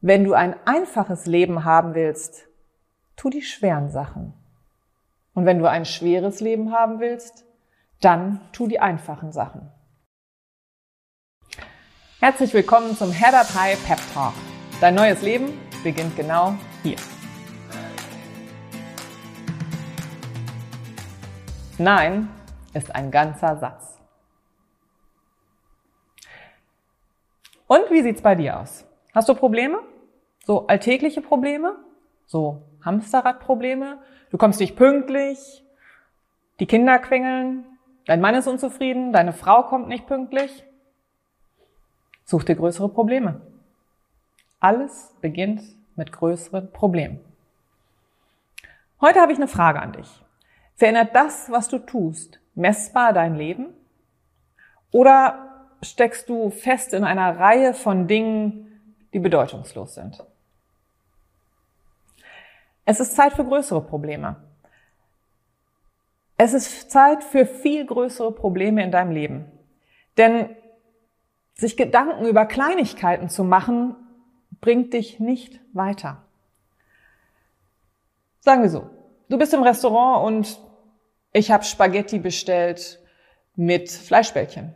Wenn du ein einfaches Leben haben willst, tu die schweren Sachen. Und wenn du ein schweres Leben haben willst, dann tu die einfachen Sachen. Herzlich willkommen zum Up High Pep Talk. Dein neues Leben beginnt genau hier. Nein ist ein ganzer Satz. Und wie sieht's bei dir aus? Hast du Probleme? So alltägliche Probleme? So Hamsterradprobleme? Du kommst nicht pünktlich? Die Kinder quengeln? Dein Mann ist unzufrieden? Deine Frau kommt nicht pünktlich? Such dir größere Probleme. Alles beginnt mit größeren Problemen. Heute habe ich eine Frage an dich. Verändert das, was du tust, messbar dein Leben? Oder steckst du fest in einer Reihe von Dingen, die bedeutungslos sind. Es ist Zeit für größere Probleme. Es ist Zeit für viel größere Probleme in deinem Leben. Denn sich Gedanken über Kleinigkeiten zu machen, bringt dich nicht weiter. Sagen wir so, du bist im Restaurant und ich habe Spaghetti bestellt mit Fleischbällchen.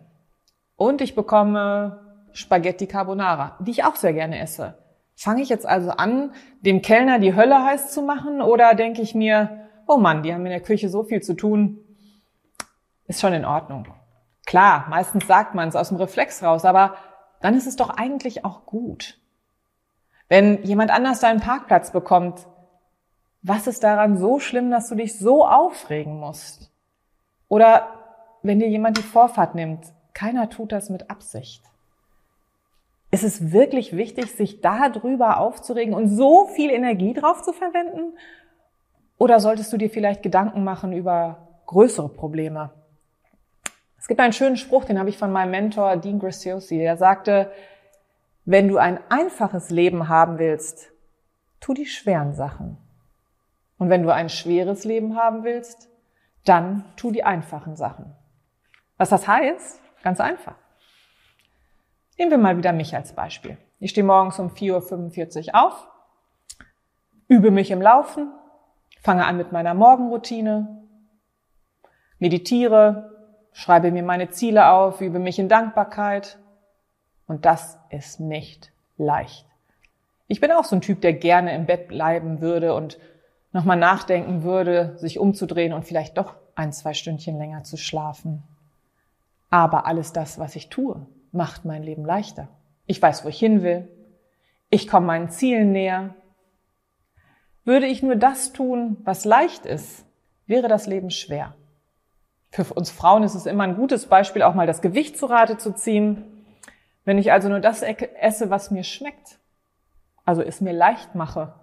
Und ich bekomme Spaghetti Carbonara, die ich auch sehr gerne esse. Fange ich jetzt also an, dem Kellner die Hölle heiß zu machen oder denke ich mir, oh Mann, die haben in der Küche so viel zu tun, ist schon in Ordnung. Klar, meistens sagt man es aus dem Reflex raus, aber dann ist es doch eigentlich auch gut. Wenn jemand anders deinen Parkplatz bekommt, was ist daran so schlimm, dass du dich so aufregen musst? Oder wenn dir jemand die Vorfahrt nimmt, keiner tut das mit Absicht. Ist es wirklich wichtig, sich darüber aufzuregen und so viel Energie drauf zu verwenden? Oder solltest du dir vielleicht Gedanken machen über größere Probleme? Es gibt einen schönen Spruch, den habe ich von meinem Mentor Dean Graciosi, der sagte, wenn du ein einfaches Leben haben willst, tu die schweren Sachen. Und wenn du ein schweres Leben haben willst, dann tu die einfachen Sachen. Was das heißt? Ganz einfach. Nehmen wir mal wieder mich als Beispiel. Ich stehe morgens um 4.45 Uhr auf, übe mich im Laufen, fange an mit meiner Morgenroutine, meditiere, schreibe mir meine Ziele auf, übe mich in Dankbarkeit. Und das ist nicht leicht. Ich bin auch so ein Typ, der gerne im Bett bleiben würde und nochmal nachdenken würde, sich umzudrehen und vielleicht doch ein, zwei Stündchen länger zu schlafen. Aber alles das, was ich tue, macht mein Leben leichter. Ich weiß, wo ich hin will. Ich komme meinen Zielen näher. Würde ich nur das tun, was leicht ist, wäre das Leben schwer. Für uns Frauen ist es immer ein gutes Beispiel, auch mal das Gewicht zu Rate zu ziehen. Wenn ich also nur das esse, was mir schmeckt, also es mir leicht mache,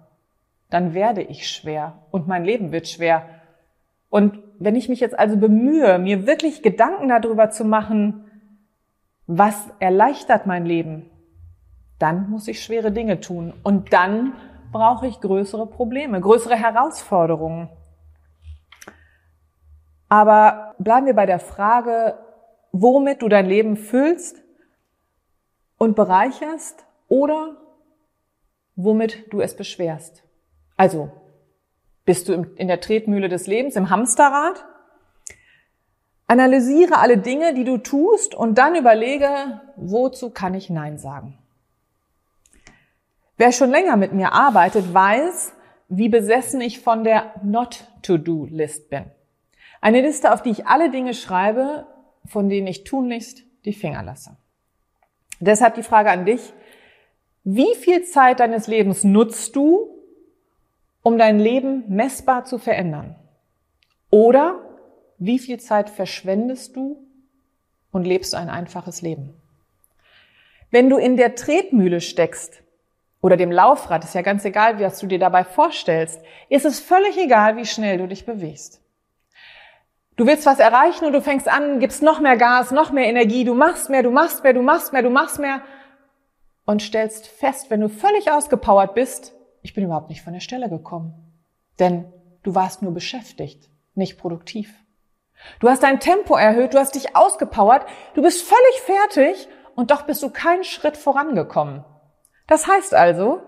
dann werde ich schwer und mein Leben wird schwer. Und wenn ich mich jetzt also bemühe, mir wirklich Gedanken darüber zu machen, was erleichtert mein Leben, dann muss ich schwere Dinge tun. Und dann brauche ich größere Probleme, größere Herausforderungen. Aber bleiben wir bei der Frage, womit du dein Leben füllst und bereicherst oder womit du es beschwerst. Also, bist du in der Tretmühle des Lebens, im Hamsterrad? Analysiere alle Dinge, die du tust und dann überlege, wozu kann ich Nein sagen? Wer schon länger mit mir arbeitet, weiß, wie besessen ich von der Not-to-Do-List bin. Eine Liste, auf die ich alle Dinge schreibe, von denen ich tunlichst die Finger lasse. Deshalb die Frage an dich, wie viel Zeit deines Lebens nutzt du, um dein Leben messbar zu verändern? Oder wie viel Zeit verschwendest du und lebst ein einfaches Leben? Wenn du in der Tretmühle steckst oder dem Laufrad, ist ja ganz egal, was du dir dabei vorstellst, ist es völlig egal, wie schnell du dich bewegst. Du willst was erreichen und du fängst an, gibst noch mehr Gas, noch mehr Energie, du machst mehr, du machst mehr, du machst mehr, du machst mehr und stellst fest, wenn du völlig ausgepowert bist, ich bin überhaupt nicht von der Stelle gekommen. Denn du warst nur beschäftigt, nicht produktiv. Du hast dein Tempo erhöht, du hast dich ausgepowert, du bist völlig fertig und doch bist du keinen Schritt vorangekommen. Das heißt also,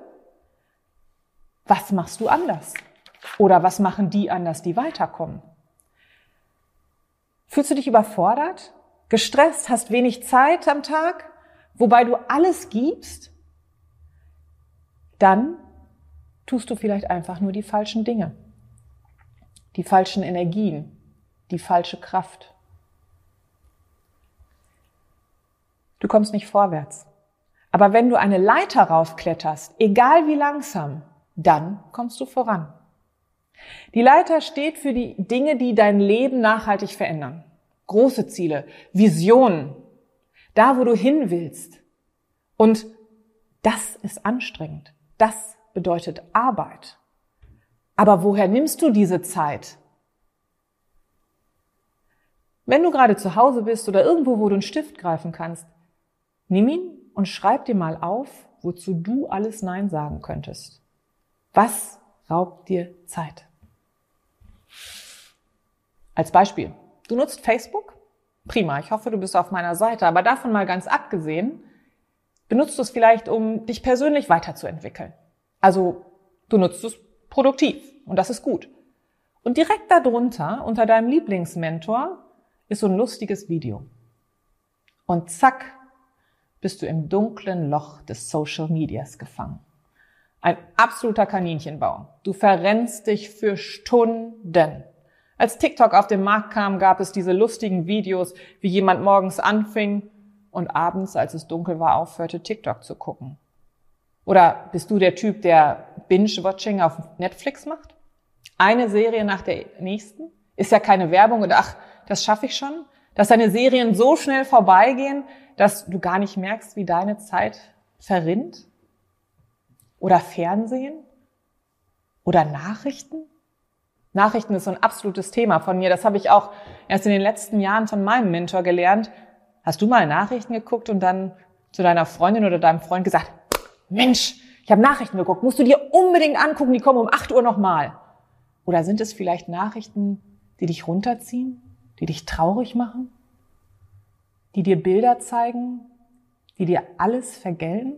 Was machst du anders? Oder was machen die anders, die weiterkommen? Fühlst du dich überfordert? Gestresst? Hast wenig Zeit am Tag? Wobei du alles gibst? Dann tust du vielleicht einfach nur die falschen Dinge. Die falschen Energien. Die falsche Kraft. Du kommst nicht vorwärts. Aber wenn du eine Leiter raufkletterst, egal wie langsam, dann kommst du voran. Die Leiter steht für die Dinge, die dein Leben nachhaltig verändern. Große Ziele, Visionen, da wo du hin willst. Und das ist anstrengend. Das bedeutet Arbeit. Aber woher nimmst du diese Zeit? Wenn du gerade zu Hause bist oder irgendwo, wo du einen Stift greifen kannst, nimm ihn und schreib dir mal auf, wozu du alles Nein sagen könntest. Was raubt dir Zeit? Als Beispiel, du nutzt Facebook? Prima, ich hoffe, du bist auf meiner Seite, aber davon mal ganz abgesehen, benutzt du es vielleicht, um dich persönlich weiterzuentwickeln. Also du nutzt es produktiv und das ist gut. Und direkt darunter, unter deinem Lieblingsmentor, ist so ein lustiges Video. Und zack, bist du im dunklen Loch des Social Medias gefangen. Ein absoluter Kaninchenbau. Du verrennst dich für Stunden. Als TikTok auf den Markt kam, gab es diese lustigen Videos, wie jemand morgens anfing und abends, als es dunkel war, aufhörte, TikTok zu gucken. Oder bist du der Typ, der Binge-Watching auf Netflix macht? Eine Serie nach der nächsten? Ist ja keine Werbung und ach, das schaffe ich schon. Dass deine Serien so schnell vorbeigehen, dass du gar nicht merkst, wie deine Zeit verrinnt? Oder Fernsehen? Oder Nachrichten? Nachrichten ist so ein absolutes Thema von mir. Das habe ich auch erst in den letzten Jahren von meinem Mentor gelernt. Hast du mal Nachrichten geguckt und dann zu deiner Freundin oder deinem Freund gesagt, Mensch, ich habe Nachrichten geguckt, musst du dir unbedingt angucken, die kommen um 8 Uhr nochmal. Oder sind es vielleicht Nachrichten, die dich runterziehen, die dich traurig machen, die dir Bilder zeigen, die dir alles vergelten?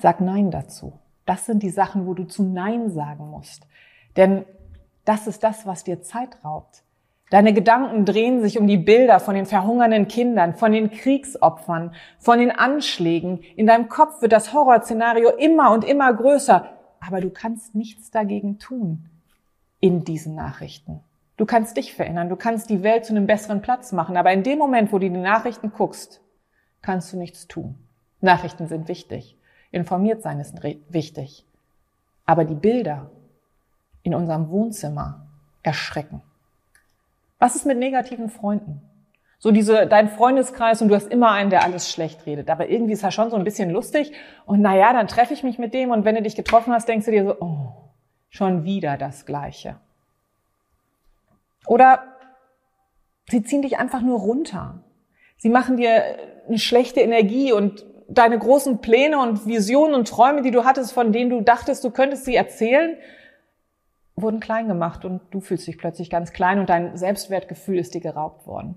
Sag Nein dazu. Das sind die Sachen, wo du zu Nein sagen musst. Denn das ist das, was dir Zeit raubt. Deine Gedanken drehen sich um die Bilder von den verhungernden Kindern, von den Kriegsopfern, von den Anschlägen. In deinem Kopf wird das Horrorszenario immer und immer größer. Aber du kannst nichts dagegen tun in diesen Nachrichten. Du kannst dich verändern, du kannst die Welt zu einem besseren Platz machen. Aber in dem Moment, wo du die Nachrichten guckst, kannst du nichts tun. Nachrichten sind wichtig. Informiert sein ist wichtig. Aber die Bilder, in unserem Wohnzimmer erschrecken. Was ist mit negativen Freunden? So diese, dein Freundeskreis und du hast immer einen, der alles schlecht redet. Aber irgendwie ist er schon so ein bisschen lustig. Und naja, dann treffe ich mich mit dem und wenn du dich getroffen hast, denkst du dir so, oh, schon wieder das Gleiche. Oder sie ziehen dich einfach nur runter. Sie machen dir eine schlechte Energie und deine großen Pläne und Visionen und Träume, die du hattest, von denen du dachtest, du könntest sie erzählen, wurden klein gemacht und du fühlst dich plötzlich ganz klein und dein Selbstwertgefühl ist dir geraubt worden.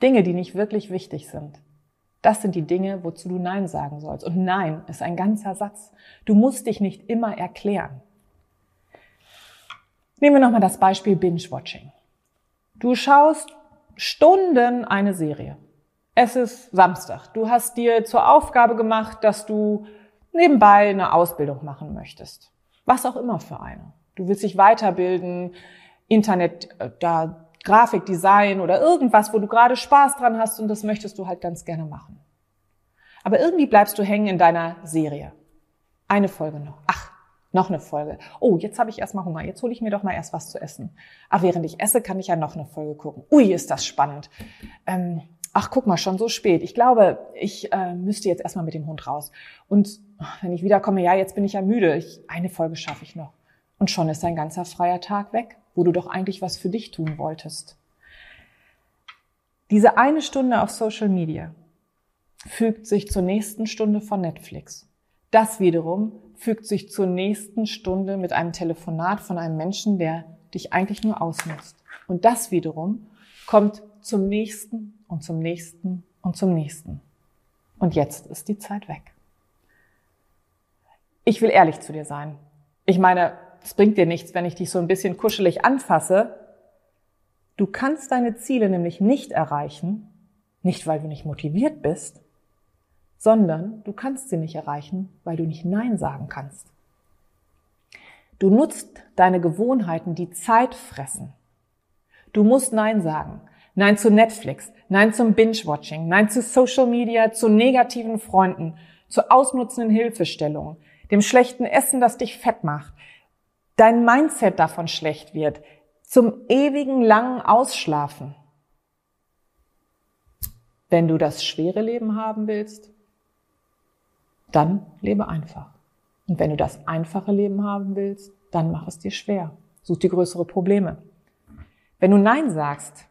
Dinge, die nicht wirklich wichtig sind. Das sind die Dinge, wozu du Nein sagen sollst. Und Nein ist ein ganzer Satz. Du musst dich nicht immer erklären. Nehmen wir nochmal das Beispiel Binge-Watching. Du schaust Stunden eine Serie. Es ist Samstag. Du hast dir zur Aufgabe gemacht, dass du nebenbei eine Ausbildung machen möchtest. Was auch immer für eine. Du willst dich weiterbilden, Internet, äh, da Grafikdesign oder irgendwas, wo du gerade Spaß dran hast und das möchtest du halt ganz gerne machen. Aber irgendwie bleibst du hängen in deiner Serie. Eine Folge noch. Ach, noch eine Folge. Oh, jetzt habe ich erstmal Hunger. Jetzt hole ich mir doch mal erst was zu essen. Ach, während ich esse, kann ich ja noch eine Folge gucken. Ui, ist das spannend. Ähm, ach, guck mal, schon so spät. Ich glaube, ich äh, müsste jetzt erstmal mit dem Hund raus. Und wenn ich wiederkomme, ja, jetzt bin ich ja müde, ich, eine Folge schaffe ich noch. Und schon ist ein ganzer freier Tag weg, wo du doch eigentlich was für dich tun wolltest. Diese eine Stunde auf Social Media fügt sich zur nächsten Stunde von Netflix. Das wiederum fügt sich zur nächsten Stunde mit einem Telefonat von einem Menschen, der dich eigentlich nur ausnutzt. Und das wiederum kommt zum nächsten und zum nächsten und zum nächsten. Und jetzt ist die Zeit weg. ich will ehrlich zu dir sein. Ich meine, es bringt dir nichts, wenn ich dich so ein bisschen kuschelig anfasse. Du kannst deine Ziele nämlich nicht erreichen, nicht weil du nicht motiviert bist, sondern du kannst sie nicht erreichen, weil du nicht Nein sagen kannst. Du nutzt deine Gewohnheiten, die Zeit fressen. Du musst Nein sagen. Nein zu Netflix, Nein zum Binge-Watching, Nein zu Social Media, zu negativen Freunden, zu ausnutzenden Hilfestellungen, dem schlechten Essen, das dich fett macht, dein Mindset davon schlecht wird, zum ewigen langen Ausschlafen. Wenn du das schwere Leben haben willst, dann lebe einfach. Und wenn du das einfache Leben haben willst, dann mach es dir schwer. Such dir größere Probleme. Wenn du Nein sagst,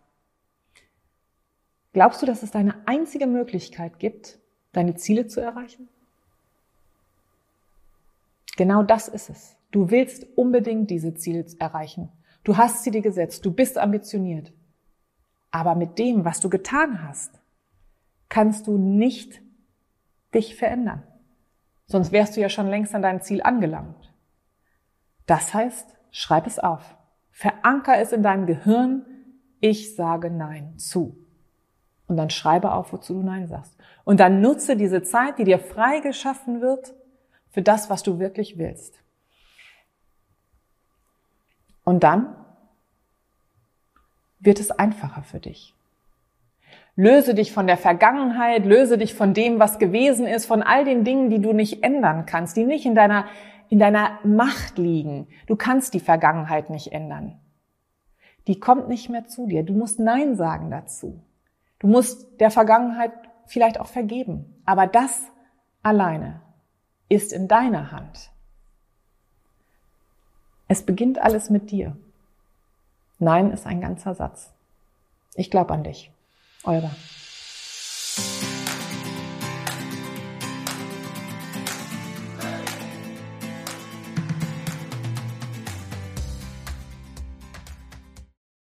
glaubst du, dass es deine einzige Möglichkeit gibt, deine Ziele zu erreichen? Genau das ist es. Du willst unbedingt diese Ziele erreichen. Du hast sie dir gesetzt. Du bist ambitioniert. Aber mit dem, was du getan hast, kannst du nicht dich verändern. Sonst wärst du ja schon längst an deinem Ziel angelangt. Das heißt, schreib es auf. Veranker es in deinem Gehirn. Ich sage Nein zu. Und dann schreibe auf, wozu du Nein sagst. Und dann nutze diese Zeit, die dir frei geschaffen wird, für das, was du wirklich willst. Und dann wird es einfacher für dich. Löse dich von der Vergangenheit, löse dich von dem, was gewesen ist, von all den Dingen, die du nicht ändern kannst, die nicht in deiner, in deiner Macht liegen. Du kannst die Vergangenheit nicht ändern. Die kommt nicht mehr zu dir. Du musst Nein sagen dazu. Du musst der Vergangenheit vielleicht auch vergeben. Aber das alleine ist in deiner Hand. Es beginnt alles mit dir. Nein ist ein ganzer Satz. Ich glaube an dich. 好吧。